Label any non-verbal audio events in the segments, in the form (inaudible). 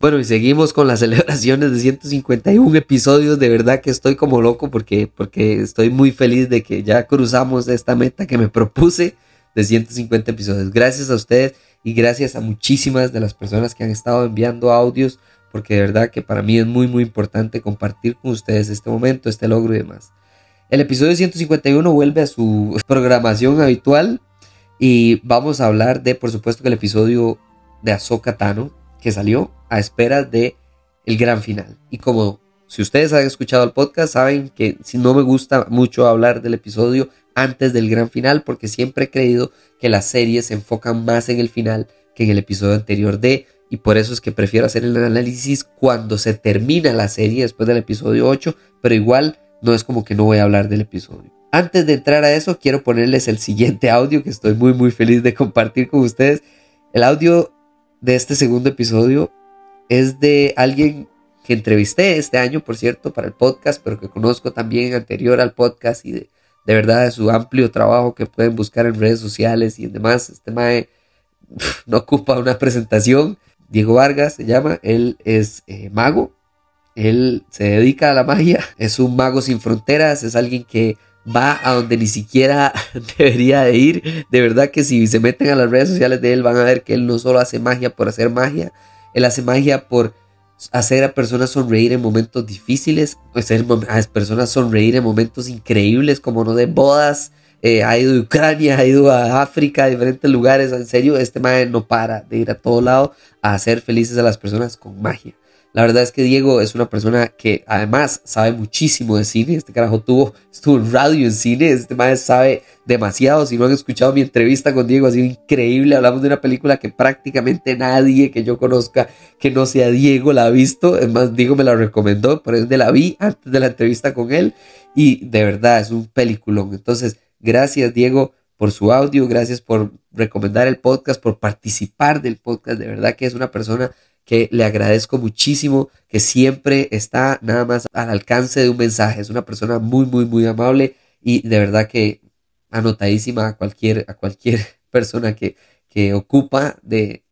Bueno, y seguimos con las (laughs) celebraciones de 151 episodios. De verdad que estoy como loco porque, porque estoy muy feliz de que ya cruzamos esta meta que me propuse de 150 episodios. Gracias a ustedes y gracias a muchísimas de las personas que han estado enviando audios, porque de verdad que para mí es muy, muy importante compartir con ustedes este momento, este logro y demás. El episodio 151 vuelve a su (laughs) programación habitual y vamos a hablar de, por supuesto, que el episodio de Ahsoka Tano, que salió a espera de el gran final. Y como si ustedes han escuchado el podcast, saben que si no me gusta mucho hablar del episodio antes del gran final, porque siempre he creído que las series se enfocan más en el final que en el episodio anterior de, y por eso es que prefiero hacer el análisis cuando se termina la serie después del episodio 8, pero igual no es como que no voy a hablar del episodio. Antes de entrar a eso, quiero ponerles el siguiente audio que estoy muy muy feliz de compartir con ustedes. El audio de este segundo episodio es de alguien que entrevisté este año, por cierto, para el podcast, pero que conozco también anterior al podcast y de, verdad de su amplio trabajo que pueden buscar en redes sociales y en demás. Este mae (laughs) no ocupa una presentación. Diego Vargas se llama, él es eh, mago, él se dedica a la magia, (laughs) es un mago sin fronteras, es alguien que va a donde ni siquiera (laughs) debería de ir. De verdad que si se meten a las redes sociales de él van a ver que él no solo hace magia por hacer magia, él hace magia por hacer a personas sonreír en momentos difíciles, hacer a personas sonreír en momentos increíbles como no de bodas. Eh, ha ido a Ucrania, ha ido a África, a diferentes lugares. En serio, este mago no para de ir a todo lado a hacer felices a las personas con magia. La verdad es que Diego es una persona que además sabe muchísimo de cine. Este carajo tuvo, estuvo radio en cine. Este maestro sabe demasiado. Si no han escuchado mi entrevista con Diego, ha sido increíble. Hablamos de una película que prácticamente nadie que yo conozca que no sea Diego la ha visto. Es más, Diego me la recomendó, por de la vi antes de la entrevista con él. Y de verdad es un peliculón. Entonces, gracias Diego por su audio. Gracias por recomendar el podcast, por participar del podcast. De verdad que es una persona que le agradezco muchísimo, que siempre está nada más al alcance de un mensaje. Es una persona muy, muy, muy amable y de verdad que anotadísima a cualquier, a cualquier (laughs) persona que, que ocupa de,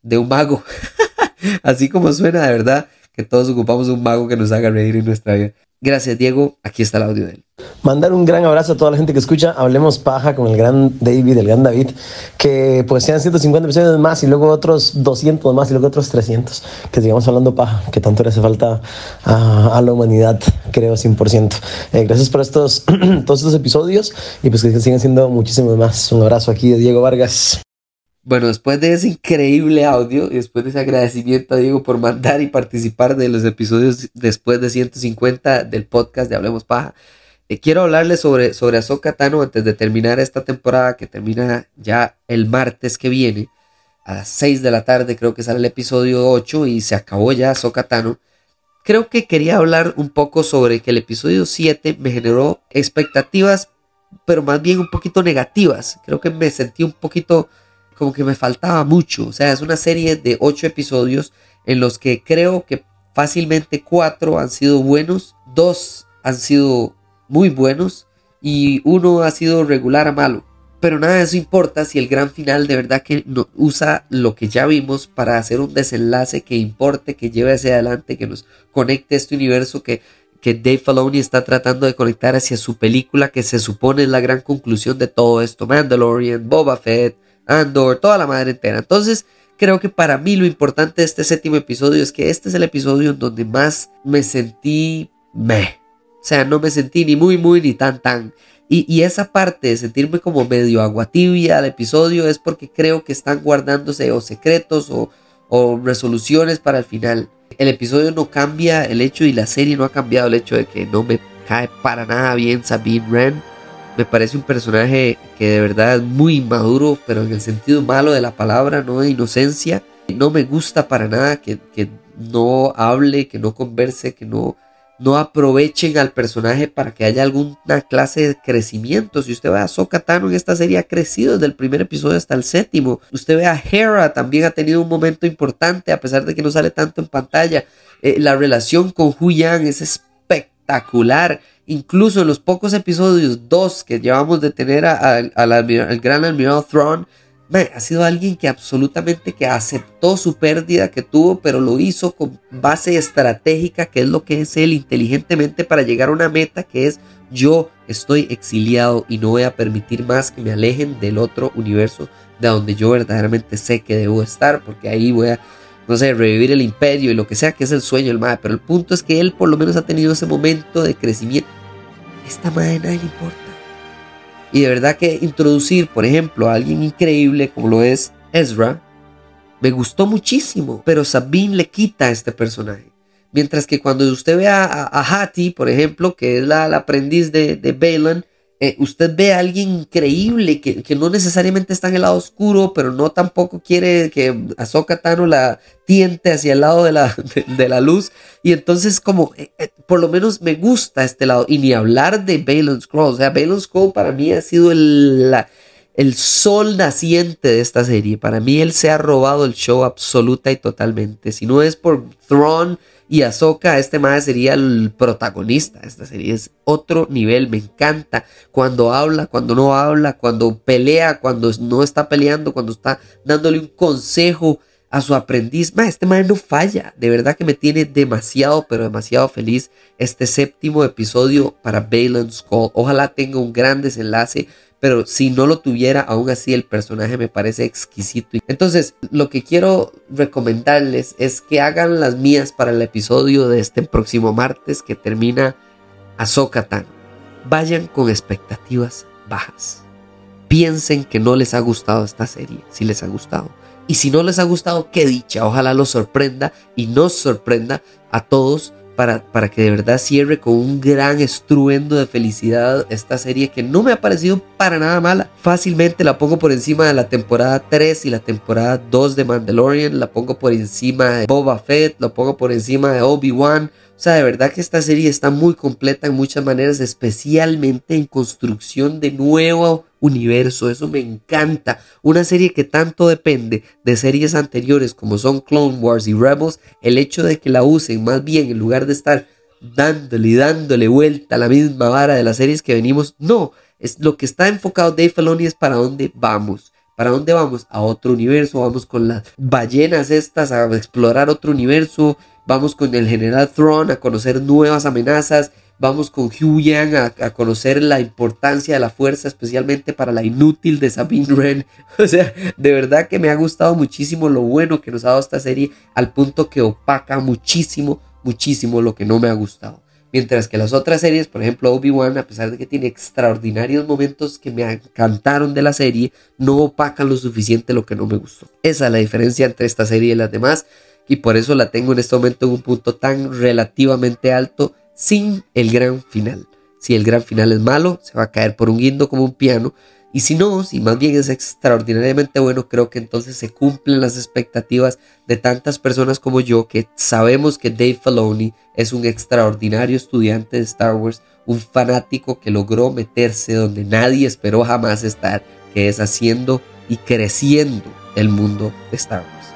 de un mago. (laughs) Así como suena, de verdad, que todos ocupamos un mago que nos haga reír en nuestra vida. Gracias, Diego. Aquí está el audio de él. Mandar un gran abrazo a toda la gente que escucha. Hablemos paja con el gran David, el gran David. Que pues sean 150 episodios más y luego otros 200 más y luego otros 300. Que sigamos hablando paja, que tanto le hace falta a, la humanidad, creo, 100%. Eh, gracias por estos, (clears throat) todos estos episodios y pues que sigan siendo muchísimos más. Un abrazo aquí de Diego Vargas. Bueno, después de ese increíble audio y después de ese agradecimiento a Diego por mandar y participar de los episodios después de 150 del podcast de Hablemos Paja, eh, quiero hablarles sobre, sobre Tano antes de terminar esta temporada que termina ya el martes que viene. A las 6 de la tarde creo que sale el episodio 8 y se acabó ya Ahsoka Tano. Creo que quería hablar un poco sobre que el episodio 7 me generó expectativas, pero más bien un poquito negativas. Creo que me sentí un poquito como que me faltaba mucho. O sea, es una serie de ocho episodios en los que creo que fácilmente cuatro han sido buenos, dos han sido muy buenos y uno ha sido regular a malo. Pero nada de eso importa si el gran final de verdad que no, usa lo que ya vimos para hacer un desenlace que importe, que lleve hacia adelante, que nos conecte a este universo que, que Dave Filoni está tratando de conectar hacia su película que se supone es la gran conclusión de todo esto. Mandalorian, Boba Fett, Andor, toda la madre entera. Entonces, creo que para mí lo importante de este séptimo episodio es que este es el episodio en donde más me sentí meh. O sea, no me sentí ni muy, muy, ni tan, tan. Y, esa parte de sentirme como medio agua tibia al episodio es porque creo que están guardándose o secretos o, o resoluciones para el final. El episodio no cambia el hecho y la serie no ha cambiado el hecho de que no me cae para nada bien Sabine Wren me parece un personaje que de verdad es muy inmaduro, pero en el sentido malo de la palabra, no de inocencia. No me gusta para nada que, no hable, que no converse, que no, no aprovechen al personaje para que haya alguna clase de crecimiento. Si usted ve a Sokatano en esta serie ha crecido desde el primer episodio hasta el séptimo. Usted ve a Hera también ha tenido un momento importante a pesar de que no sale tanto en pantalla. Eh, la relación con Hu Yang es espectacular. Incluso en los pocos episodios, dos que llevamos de tener al gran admiral Thrawn, ha sido alguien que absolutamente que aceptó su pérdida que tuvo, pero lo hizo con base estratégica, que es lo que es él inteligentemente para llegar a una meta que es yo estoy exiliado y no voy a permitir más que me alejen del otro universo de donde yo verdaderamente sé que debo estar, porque ahí voy a, no sé, revivir el imperio y lo que sea que es el sueño del madre. Pero el punto es que él por lo menos ha tenido ese momento de crecimiento. Esta madre nadie le importa. Y de verdad que introducir, por ejemplo, a alguien increíble como lo es Ezra, me gustó muchísimo, pero Sabine le quita a este personaje. Mientras que cuando usted ve a, a, Hattie, por ejemplo, que es la, aprendiz de, de Balin, eh, usted ve a alguien increíble que, no necesariamente está en el lado oscuro, pero no tampoco quiere que Ahsoka Tano la tiente hacia el lado de la, (laughs) de, la luz. Y entonces como, eh, eh, por lo menos me gusta este lado. Y ni hablar de Balon Scroll. O sea, Balon Scroll para mí ha sido el, el sol naciente de esta serie. Para mí él se ha robado el show absoluta y totalmente. Si no es por Thrawn y Ahsoka, este más sería el protagonista. Esta serie es otro nivel, me encanta. Cuando habla, cuando no habla, cuando pelea, cuando no está peleando, cuando está dándole un consejo a su aprendiz. este man no falla. De verdad que me tiene demasiado, pero demasiado feliz este séptimo episodio para Balan's Call. Ojalá tenga un gran desenlace pero si no lo tuviera, aún así el personaje me parece exquisito. Entonces, lo que quiero recomendarles es que hagan las mías para el episodio de este próximo martes que termina Ahsoka Vayan con expectativas bajas. Piensen que no les ha gustado esta serie, si les ha gustado. Y si no les ha gustado, qué dicha, ojalá los sorprenda y nos sorprenda a todos para, para, que de verdad cierre con un gran estruendo de felicidad esta serie que no me ha parecido para nada mala. Fácilmente la pongo por encima de la temporada 3 y la temporada 2 de Mandalorian, la pongo por encima de Boba Fett, la pongo por encima de Obi-Wan. O sea, de verdad que esta serie está muy completa en muchas maneras, especialmente en construcción de nuevo universo. Eso me encanta. Una serie que tanto depende de series anteriores como son Clone Wars y Rebels. El hecho de que la usen más bien en lugar de estar dándole y dándole vuelta a la misma vara de las series que venimos. No, es lo que está enfocado Dave Filoni es para dónde vamos. ¿Para dónde vamos? A otro universo. Vamos con las ballenas estas a explorar otro universo. Vamos con el general Thrawn a conocer nuevas amenazas Vamos con Hugh Yang a, conocer la importancia de la fuerza, especialmente para la inútil de Sabine Wren. (laughs) O sea, de verdad que me ha gustado muchísimo lo bueno que nos ha dado esta serie, al punto que opaca muchísimo, muchísimo lo que no me ha gustado. Mientras que las otras series, por ejemplo Obi-Wan, a pesar de que tiene extraordinarios momentos que me encantaron de la serie, no opacan lo suficiente lo que no me gustó. Esa es la diferencia entre esta serie y las demás, y por eso la tengo en este momento en un punto tan relativamente alto sin el gran final. Si el gran final es malo, se va a caer por un guindo como un piano. Y si no, si más bien es extraordinariamente bueno, creo que entonces se cumplen las expectativas de tantas personas como yo que sabemos que Dave Filoni es un extraordinario estudiante de Star Wars, un fanático que logró meterse donde nadie esperó jamás estar, que es haciendo y creciendo el mundo de Star Wars.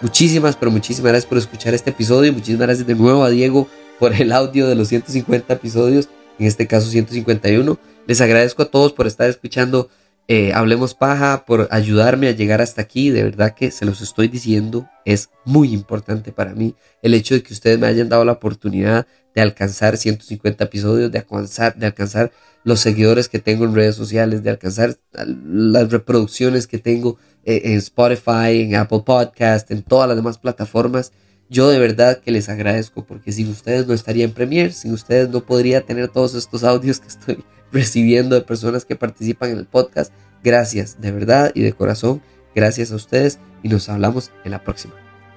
Muchísimas, pero muchísimas gracias por escuchar este episodio. Muchísimas gracias de nuevo a Diego por el audio de los 150 episodios, en este caso 151. Les agradezco a todos por estar escuchando eh, Hablemos Paja, por ayudarme a llegar hasta aquí. De verdad que se los estoy diciendo, es muy importante para mí el hecho de que ustedes me hayan dado la oportunidad de alcanzar 150 episodios, de alcanzar, de alcanzar los seguidores que tengo en redes sociales, de alcanzar las reproducciones que tengo eh, en Spotify, en Apple Podcast, en todas las demás plataformas. Yo de verdad que les agradezco porque sin ustedes no estaría en Premiere, sin ustedes no podría tener todos estos audios que estoy (laughs) recibiendo de personas que participan en el podcast. Gracias, de verdad y de corazón. Gracias a ustedes y nos hablamos en la próxima.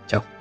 Chao.